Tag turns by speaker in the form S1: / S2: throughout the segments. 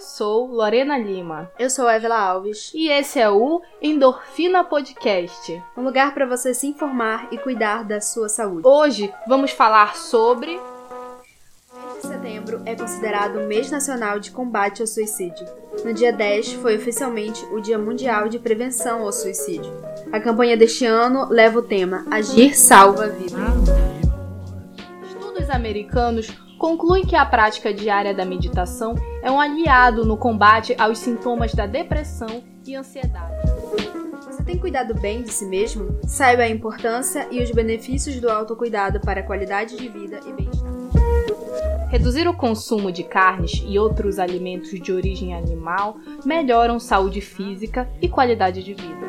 S1: Eu sou Lorena Lima.
S2: Eu sou Evela Alves.
S1: E esse é o Endorfina Podcast
S2: um lugar para você se informar e cuidar da sua saúde.
S1: Hoje vamos falar sobre.
S2: O mês de setembro é considerado o mês nacional de combate ao suicídio. No dia 10 foi oficialmente o Dia Mundial de Prevenção ao Suicídio. A campanha deste ano leva o tema Agir Salva Vida.
S1: Estudos americanos concluem que a prática diária da meditação é um aliado no combate aos sintomas da depressão e ansiedade.
S2: Você tem cuidado bem de si mesmo? Saiba a importância e os benefícios do autocuidado para a qualidade de vida e bem-estar.
S1: Reduzir o consumo de carnes e outros alimentos de origem animal melhoram saúde física e qualidade de vida.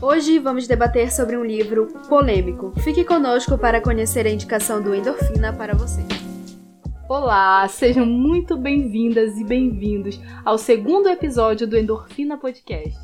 S2: Hoje vamos debater sobre um livro polêmico. Fique conosco para conhecer a indicação do Endorfina para você.
S1: Olá, sejam muito bem-vindas e bem-vindos ao segundo episódio do Endorfina Podcast.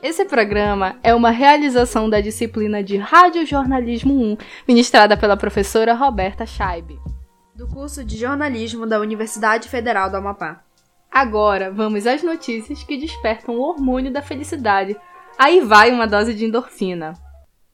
S1: Esse programa é uma realização da disciplina de Radiojornalismo 1, ministrada pela professora Roberta Scheibe,
S2: do curso de jornalismo da Universidade Federal do Amapá.
S1: Agora, vamos às notícias que despertam o hormônio da felicidade. Aí vai uma dose de endorfina.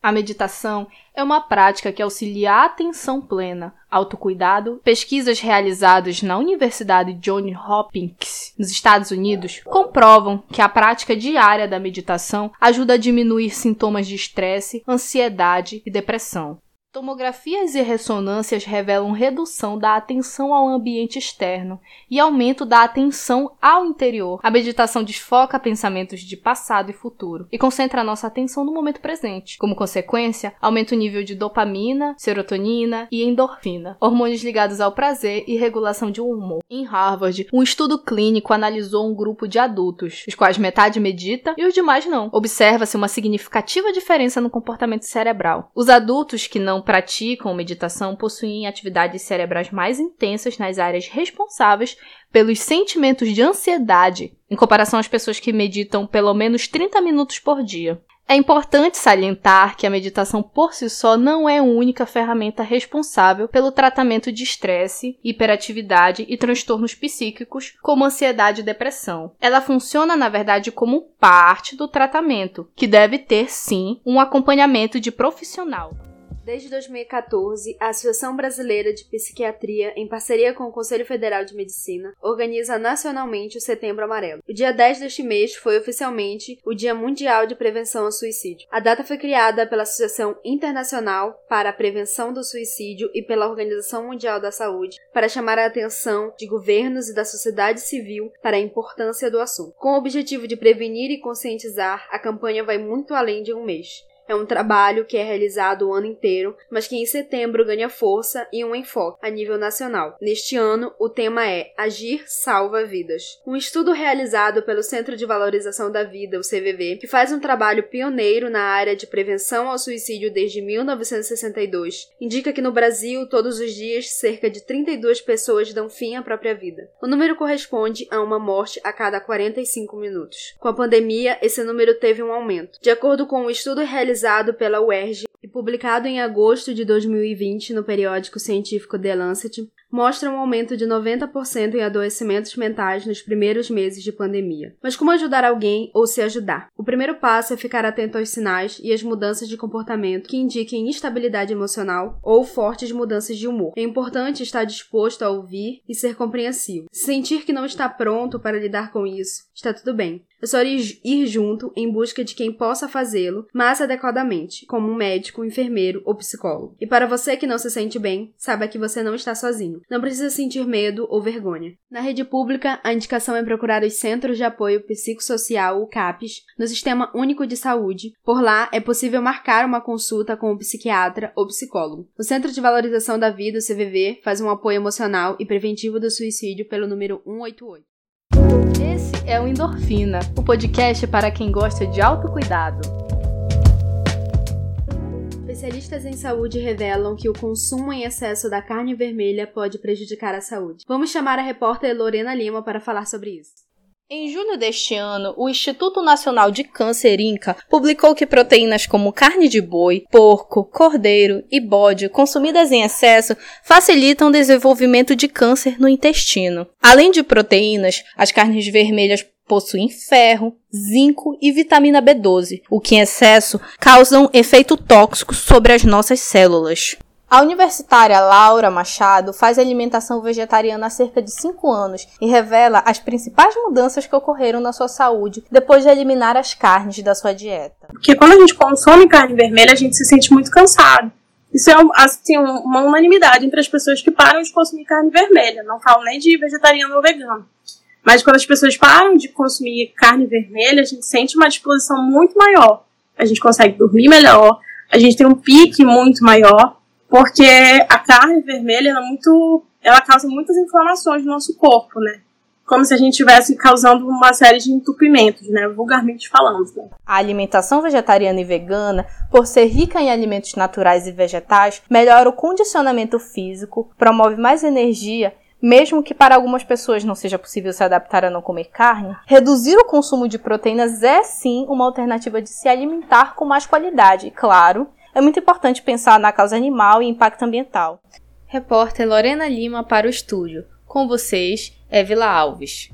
S1: A meditação é uma prática que auxilia a atenção plena, autocuidado. Pesquisas realizadas na Universidade Johns Hopkins, nos Estados Unidos, comprovam que a prática diária da meditação ajuda a diminuir sintomas de estresse, ansiedade e depressão. Tomografias e ressonâncias revelam redução da atenção ao ambiente externo e aumento da atenção ao interior. A meditação desfoca pensamentos de passado e futuro e concentra nossa atenção no momento presente. Como consequência, aumenta o nível de dopamina, serotonina e endorfina, hormônios ligados ao prazer e regulação de um humor. Em Harvard, um estudo clínico analisou um grupo de adultos, os quais metade medita e os demais não. Observa-se uma significativa diferença no comportamento cerebral. Os adultos que não praticam meditação possuem atividades cerebrais mais intensas nas áreas responsáveis pelos sentimentos de ansiedade, em comparação às pessoas que meditam pelo menos 30 minutos por dia. É importante salientar que a meditação por si só não é a única ferramenta responsável pelo tratamento de estresse, hiperatividade e transtornos psíquicos, como ansiedade e depressão. Ela funciona, na verdade, como parte do tratamento, que deve ter, sim, um acompanhamento de profissional.
S2: Desde 2014, a Associação Brasileira de Psiquiatria, em parceria com o Conselho Federal de Medicina, organiza nacionalmente o Setembro Amarelo. O dia 10 deste mês foi oficialmente o Dia Mundial de Prevenção ao Suicídio. A data foi criada pela Associação Internacional para a Prevenção do Suicídio e pela Organização Mundial da Saúde para chamar a atenção de governos e da sociedade civil para a importância do assunto. Com o objetivo de prevenir e conscientizar, a campanha vai muito além de um mês. É um trabalho que é realizado o ano inteiro, mas que em setembro ganha força e um enfoque a nível nacional. Neste ano, o tema é Agir Salva Vidas. Um estudo realizado pelo Centro de Valorização da Vida, o CVV, que faz um trabalho pioneiro na área de prevenção ao suicídio desde 1962, indica que no Brasil, todos os dias, cerca de 32 pessoas dão fim à própria vida. O número corresponde a uma morte a cada 45 minutos. Com a pandemia, esse número teve um aumento. De acordo com um estudo realizado realizado pela UERJ e publicado em agosto de 2020 no periódico científico The Lancet, mostra um aumento de 90% em adoecimentos mentais nos primeiros meses de pandemia. Mas como ajudar alguém ou se ajudar? O primeiro passo é ficar atento aos sinais e às mudanças de comportamento que indiquem instabilidade emocional ou fortes mudanças de humor. É importante estar disposto a ouvir e ser compreensivo. sentir que não está pronto para lidar com isso, está tudo bem. É só ir junto em busca de quem possa fazê-lo mais adequadamente, como um médico, enfermeiro ou psicólogo. E para você que não se sente bem, saiba que você não está sozinho. Não precisa sentir medo ou vergonha. Na rede pública, a indicação é procurar os Centros de Apoio Psicossocial, o CAPES, no Sistema Único de Saúde. Por lá, é possível marcar uma consulta com o psiquiatra ou psicólogo. O Centro de Valorização da Vida, o CVV, faz um apoio emocional e preventivo do suicídio pelo número 188.
S1: Esse é o Endorfina, o podcast para quem gosta de autocuidado.
S2: Especialistas em saúde revelam que o consumo em excesso da carne vermelha pode prejudicar a saúde. Vamos chamar a repórter Lorena Lima para falar sobre isso.
S1: Em julho deste ano, o Instituto Nacional de Câncer INCA publicou que proteínas como carne de boi, porco, cordeiro e bode consumidas em excesso facilitam o desenvolvimento de câncer no intestino. Além de proteínas, as carnes vermelhas possuem ferro, zinco e vitamina B12, o que em excesso causam efeito tóxico sobre as nossas células. A universitária Laura Machado faz alimentação vegetariana há cerca de 5 anos e revela as principais mudanças que ocorreram na sua saúde depois de eliminar as carnes da sua dieta.
S3: Porque quando a gente consome carne vermelha, a gente se sente muito cansado. Isso é assim, uma unanimidade entre as pessoas que param de consumir carne vermelha. Não falo nem de vegetariano ou vegano. Mas quando as pessoas param de consumir carne vermelha, a gente sente uma disposição muito maior. A gente consegue dormir melhor, a gente tem um pique muito maior porque a carne vermelha ela, é muito, ela causa muitas inflamações no nosso corpo, né? Como se a gente estivesse causando uma série de entupimentos, né? Vulgarmente falando. Né?
S1: A alimentação vegetariana e vegana, por ser rica em alimentos naturais e vegetais, melhora o condicionamento físico, promove mais energia mesmo que para algumas pessoas não seja possível se adaptar a não comer carne, reduzir o consumo de proteínas é sim uma alternativa de se alimentar com mais qualidade, claro, é muito importante pensar na causa animal e impacto ambiental. Repórter Lorena Lima para o estúdio. Com vocês, Evila Alves.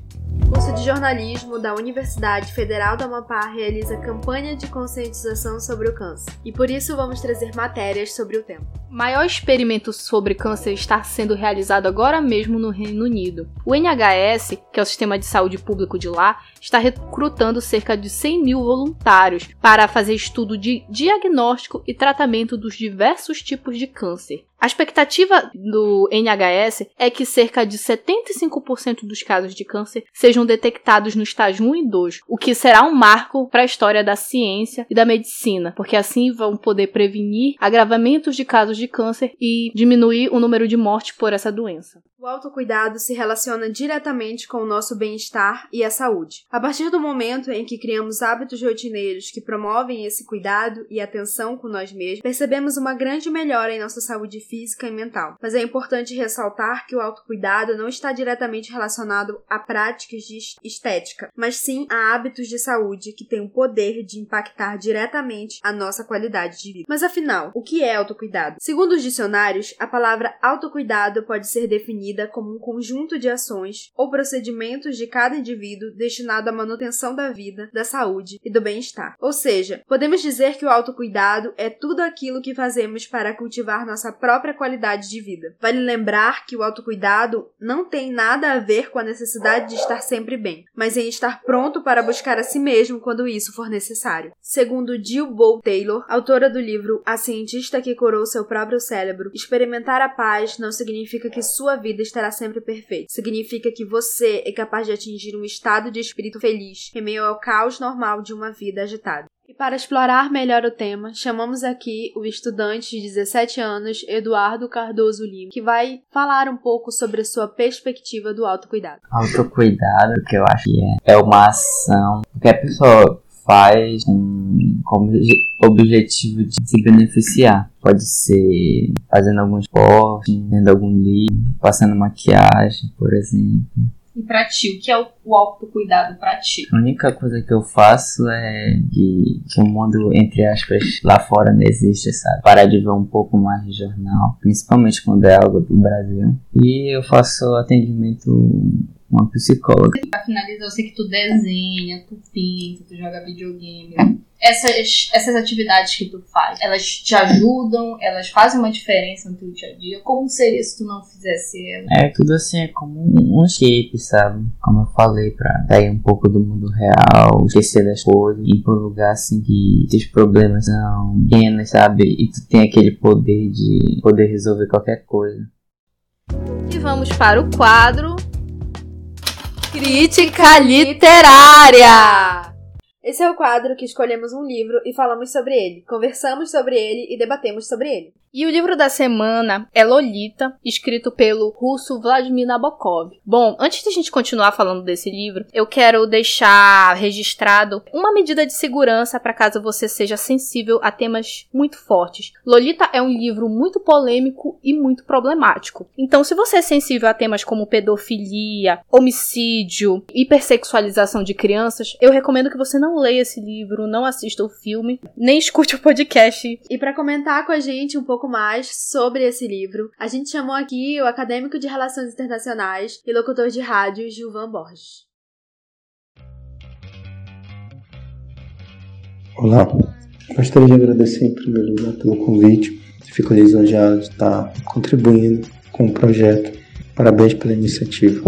S2: Curso de jornalismo da Universidade Federal do Amapá realiza campanha de conscientização sobre o câncer. E por isso vamos trazer matérias sobre o tema.
S1: Maior experimento sobre câncer está sendo realizado agora mesmo no Reino Unido. O NHS, que é o sistema de saúde público de lá, está recrutando cerca de 100 mil voluntários para fazer estudo de diagnóstico e tratamento dos diversos tipos de câncer. A expectativa do NHS é que cerca de 75% dos casos de câncer sejam detectados no estágio 1 e 2, o que será um marco para a história da ciência e da medicina, porque assim vão poder prevenir agravamentos de casos de câncer e diminuir o número de mortes por essa doença.
S2: O autocuidado se relaciona diretamente com o nosso bem-estar e a saúde. A partir do momento em que criamos hábitos rotineiros que promovem esse cuidado e atenção com nós mesmos, percebemos uma grande melhora em nossa saúde física e mental. Mas é importante ressaltar que o autocuidado não está diretamente relacionado a práticas de estética, mas sim a hábitos de saúde que têm o poder de impactar diretamente a nossa qualidade de vida. Mas afinal, o que é autocuidado? Segundo os dicionários, a palavra autocuidado pode ser definida como um conjunto de ações ou procedimentos de cada indivíduo destinado à manutenção da vida, da saúde e do bem-estar. Ou seja, podemos dizer que o autocuidado é tudo aquilo que fazemos para cultivar nossa própria qualidade de vida. Vale lembrar que o autocuidado não tem nada a ver com a necessidade de estar sempre bem, mas em estar pronto para buscar a si mesmo quando isso for necessário. Segundo Jill Bolt Taylor, autora do livro A Cientista que Curou Seu Próprio Cérebro, experimentar a paz não significa que sua vida estará sempre perfeito. Significa que você é capaz de atingir um estado de espírito feliz em meio ao caos normal de uma vida agitada. Para explorar melhor o tema, chamamos aqui o estudante de 17 anos, Eduardo Cardoso Lima, que vai falar um pouco sobre a sua perspectiva do autocuidado.
S4: Autocuidado, que eu acho que é, é uma ação que a pessoa faz com, com objetivo de se beneficiar. Pode ser fazendo algum esporte, lendo algum livro, passando maquiagem, por exemplo.
S1: E pra ti, o que é o, o autocuidado pra ti?
S4: A única coisa que eu faço é que, que o mundo, entre aspas, lá fora não existe, sabe? Parar de ver um pouco mais de jornal, principalmente quando é algo do Brasil. E eu faço atendimento uma psicóloga.
S1: Pra finalizar, eu sei que tu desenha, tu pinta, tu joga videogame. Essas, essas atividades que tu faz, elas te ajudam, elas fazem uma diferença no teu dia a dia? Como seria se tu não fizesse elas?
S4: É, tudo assim é como um shape, sabe? Como eu falei, pra sair um pouco do mundo real, esquecer das coisas, ir pra um lugar assim que os problemas são pequenos, sabe? E tu tem aquele poder de poder resolver qualquer coisa.
S1: E vamos para o quadro Crítica literária!
S2: Esse é o quadro que escolhemos um livro e falamos sobre ele, conversamos sobre ele e debatemos sobre ele.
S1: E o livro da semana é Lolita, escrito pelo russo Vladimir Nabokov. Bom, antes de a gente continuar falando desse livro, eu quero deixar registrado uma medida de segurança para caso você seja sensível a temas muito fortes. Lolita é um livro muito polêmico e muito problemático. Então, se você é sensível a temas como pedofilia, homicídio, hipersexualização de crianças, eu recomendo que você não leia esse livro, não assista o filme, nem escute o podcast.
S2: E para comentar com a gente um pouco mais sobre esse livro, a gente chamou aqui o acadêmico de Relações Internacionais e locutor de rádio Gilvan Borges.
S5: Olá, gostaria de agradecer em primeiro lugar pelo convite. Fico lisonjeado de estar contribuindo com o projeto. Parabéns pela iniciativa.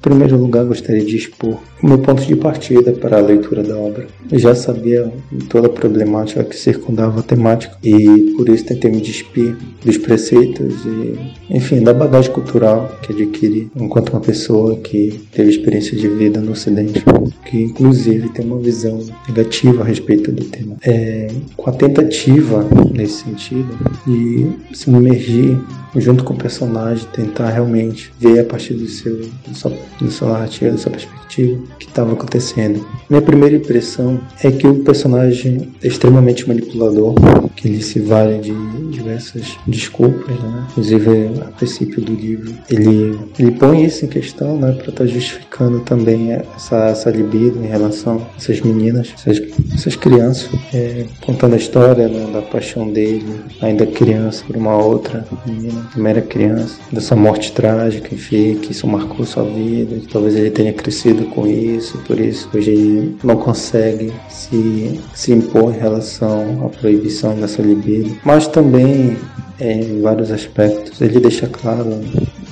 S5: Em primeiro lugar, gostaria de expor o meu ponto de partida para a leitura da obra. Eu já sabia toda a problemática que circundava a temática e por isso tentei me despir dos preceitos e, enfim, da bagagem cultural que adquiri enquanto uma pessoa que teve experiência de vida no Ocidente, que inclusive tem uma visão negativa a respeito do tema. É, com a tentativa nesse sentido de se imergir junto com o personagem, tentar realmente ver a partir do seu, do seu, do narrativa, da sua perspectiva, o que estava acontecendo. Minha primeira impressão é que o personagem é extremamente manipulador, que ele se vale de diversas desculpas, né? Inclusive, a princípio do livro, ele, ele põe isso em questão, né? Para estar tá justificando também essa, essa libido em relação a essas meninas, essas, essas crianças, é, contando a história né, da paixão dele, ainda criança, por uma outra menina, também era criança, dessa morte trágica, enfim, que isso marcou sua vida, que talvez ele tenha crescido com isso, por isso hoje ele não consegue se, se impor em relação à proibição dessa libido, mas também é, em vários aspectos. Ele deixa claro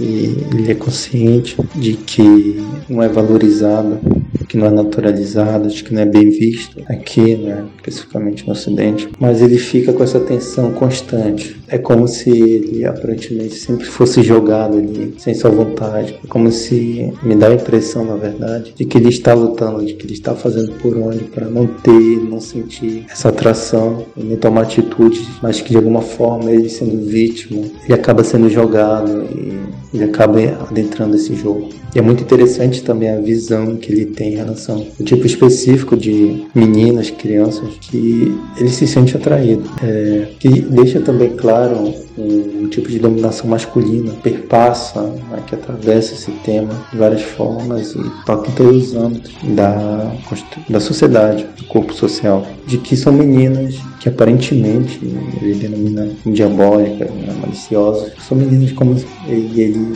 S5: e ele é consciente de que não é valorizado, que não é naturalizado, de que não é bem visto aqui, né, especificamente no Ocidente, mas ele fica com essa tensão constante. É como se ele aparentemente sempre fosse jogado ali sem sua vontade. É como se me dá a impressão, na verdade, de que ele está lutando, de que ele está fazendo por onde para não ter, não sentir essa atração, não tomar atitudes, mas que de alguma forma ele sendo vítima, ele acaba sendo jogado e ele acaba adentrando esse jogo. E é muito interessante também a visão que ele tem em relação ao tipo específico de meninas, crianças, que ele se sente atraído. É, que deixa também claro um, tipo de dominação masculina, perpassa, né, que atravessa esse tema de várias formas e toca em todos os âmbitos da, da sociedade, do corpo social. De que são meninas que aparentemente ele denomina diabólicas, né, maliciosas, são meninas como e ele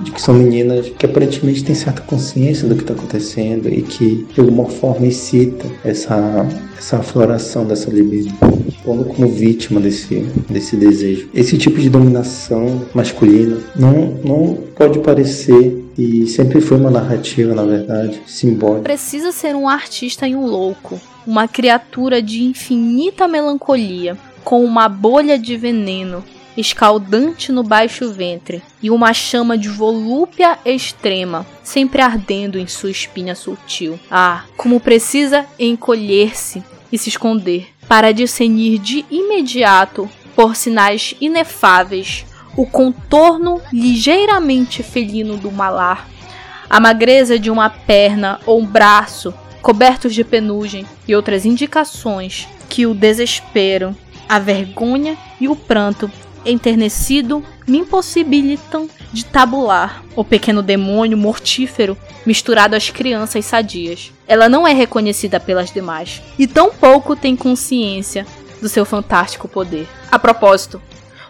S5: de que são meninas que aparentemente têm certa consciência do que está acontecendo e que de alguma forma excita essa essa afloração dessa libido, pondo como vítima desse desse desejo. Esse tipo de dominação masculina não não pode parecer e sempre foi uma narrativa, na verdade, simbólica.
S1: Precisa ser um artista e um louco, uma criatura de infinita melancolia, com uma bolha de veneno escaldante no baixo ventre e uma chama de volúpia extrema, sempre ardendo em sua espinha sutil. Ah, como precisa encolher-se e se esconder para discernir de imediato, por sinais inefáveis, o contorno ligeiramente felino do malar, a magreza de uma perna ou um braço cobertos de penugem e outras indicações que o desespero, a vergonha e o pranto enternecido me impossibilitam de tabular o pequeno demônio mortífero misturado às crianças sadias. Ela não é reconhecida pelas demais e tampouco tem consciência do seu fantástico poder. A propósito,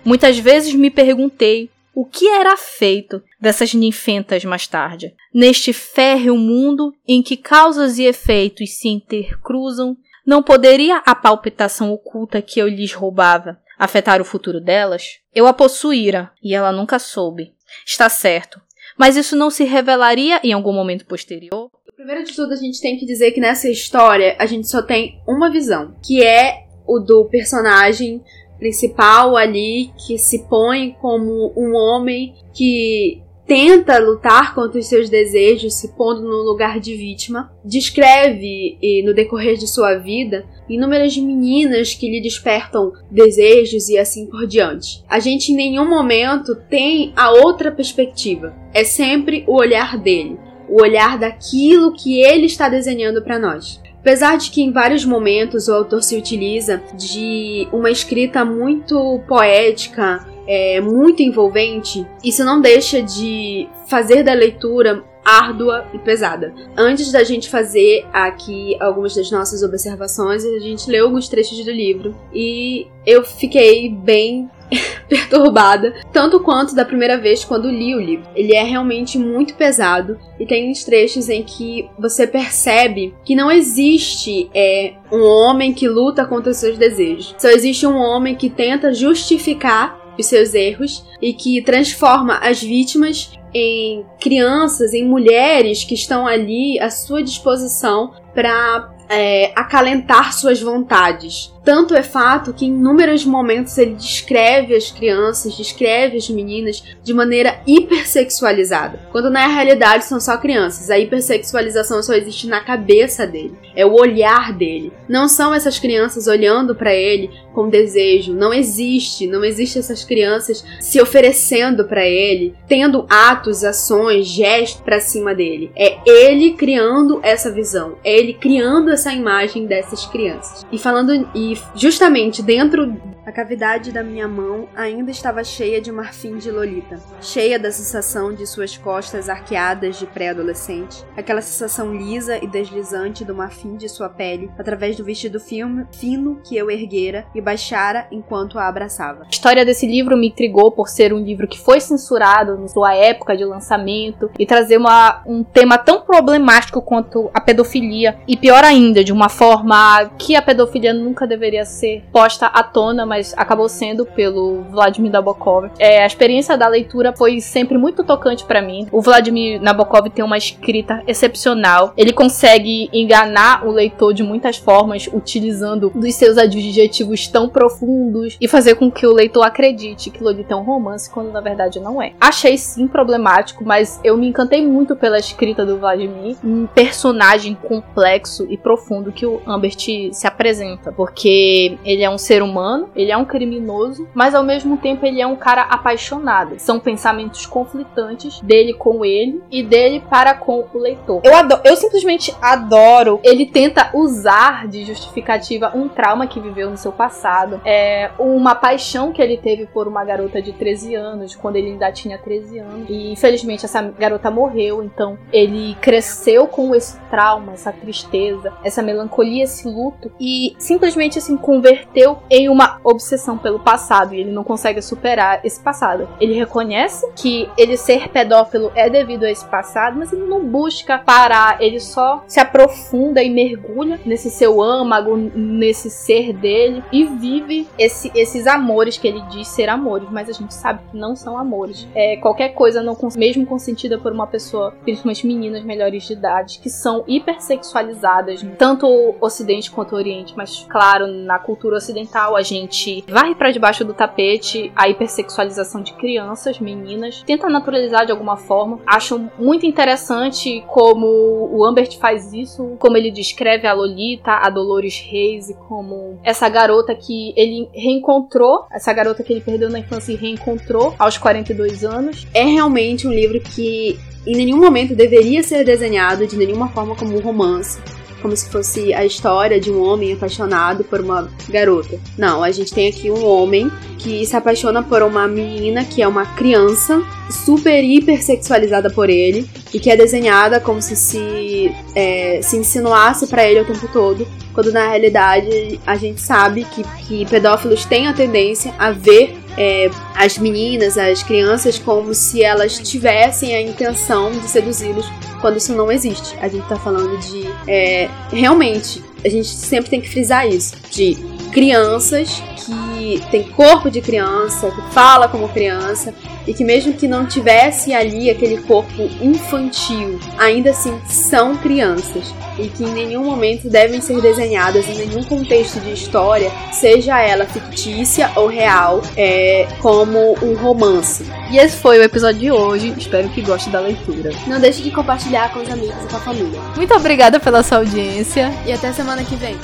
S1: muitas vezes me perguntei o que era feito dessas ninfentas mais tarde. Neste férreo mundo em que causas e efeitos se intercruzam, não poderia a palpitação oculta que eu lhes roubava afetar o futuro delas, eu a possuíra e ela nunca soube. Está certo. Mas isso não se revelaria em algum momento posterior?
S2: Primeiro de tudo, a gente tem que dizer que nessa história a gente só tem uma visão, que é o do personagem principal ali que se põe como um homem que tenta lutar contra os seus desejos, se pondo no lugar de vítima. Descreve, e, no decorrer de sua vida, inúmeras meninas que lhe despertam desejos e assim por diante. A gente em nenhum momento tem a outra perspectiva. É sempre o olhar dele, o olhar daquilo que ele está desenhando para nós. Apesar de que em vários momentos o autor se utiliza de uma escrita muito poética, é, muito envolvente, isso não deixa de fazer da leitura árdua e pesada. Antes da gente fazer aqui algumas das nossas observações, a gente leu alguns trechos do livro e eu fiquei bem perturbada, tanto quanto da primeira vez quando li o livro. Ele é realmente muito pesado e tem uns trechos em que você percebe que não existe é, um homem que luta contra os seus desejos. Só existe um homem que tenta justificar os seus erros e que transforma as vítimas em crianças, em mulheres que estão ali à sua disposição para é, acalentar suas vontades. Tanto é fato que em inúmeros momentos ele descreve as crianças, descreve as meninas de maneira hipersexualizada, quando na realidade são só crianças. A hipersexualização só existe na cabeça dele, é o olhar dele. Não são essas crianças olhando para ele com desejo, não existe, não existe essas crianças se oferecendo para ele, tendo atos, ações, gestos para cima dele. É ele criando essa visão, é ele criando essa imagem dessas crianças. E falando e justamente dentro a cavidade da minha mão ainda estava cheia de marfim de Lolita, cheia da sensação de suas costas arqueadas de pré-adolescente, aquela sensação lisa e deslizante do marfim de sua pele através do vestido fino que eu erguera e baixara enquanto a abraçava.
S1: A história desse livro me intrigou por ser um livro que foi censurado na sua época de lançamento e trazer uma, um tema tão problemático quanto a pedofilia e pior ainda, de uma forma que a pedofilia nunca deveria ser posta à tona, mas mas acabou sendo pelo Vladimir Nabokov. É, a experiência da leitura foi sempre muito tocante para mim. O Vladimir Nabokov tem uma escrita excepcional. Ele consegue enganar o leitor de muitas formas, utilizando dos seus adjetivos tão profundos e fazer com que o leitor acredite que Lolita é um romance quando na verdade não é. Achei sim problemático, mas eu me encantei muito pela escrita do Vladimir, um personagem complexo e profundo que o Ambert se apresenta, porque ele é um ser humano, ele ele é um criminoso, mas ao mesmo tempo ele é um cara apaixonado. São pensamentos conflitantes dele com ele e dele para com o leitor. Eu, adoro, eu simplesmente adoro. Ele tenta usar de justificativa um trauma que viveu no seu passado, é uma paixão que ele teve por uma garota de 13 anos, quando ele ainda tinha 13 anos. E infelizmente essa garota morreu, então ele cresceu com esse trauma, essa tristeza, essa melancolia, esse luto e simplesmente assim converteu em uma obsessão pelo passado e ele não consegue superar esse passado. Ele reconhece que ele ser pedófilo é devido a esse passado, mas ele não busca parar, ele só se aprofunda e mergulha nesse seu âmago, nesse ser dele e vive esse, esses amores que ele diz ser amores, mas a gente sabe que não são amores. É qualquer coisa, não mesmo consentida por uma pessoa, principalmente meninas melhores de idade, que são hipersexualizadas, tanto o Ocidente quanto o Oriente, mas claro, na cultura ocidental a gente varre para debaixo do tapete a hipersexualização de crianças, meninas, tenta naturalizar de alguma forma. Acho muito interessante como o Ambert faz isso, como ele descreve a Lolita, a Dolores Reis, como essa garota que ele reencontrou, essa garota que ele perdeu na infância e reencontrou aos 42 anos.
S2: É realmente um livro que em nenhum momento deveria ser desenhado de nenhuma forma como um romance como se fosse a história de um homem apaixonado por uma garota. Não, a gente tem aqui um homem que se apaixona por uma menina que é uma criança super hiper sexualizada por ele e que é desenhada como se se, é, se insinuasse para ele o tempo todo, quando na realidade a gente sabe que, que pedófilos têm a tendência a ver é, as meninas, as crianças, como se elas tivessem a intenção de seduzi-los quando isso não existe. A gente tá falando de. É, realmente, a gente sempre tem que frisar isso: de crianças que tem corpo de criança, que fala como criança e que mesmo que não tivesse ali aquele corpo infantil, ainda assim são crianças e que em nenhum momento devem ser desenhadas em nenhum contexto de história, seja ela fictícia ou real, é, como um romance.
S1: E esse foi o episódio de hoje. Espero que goste da leitura.
S2: Não deixe de compartilhar com os amigos e com a família.
S1: Muito obrigada pela sua audiência
S2: e até semana que vem.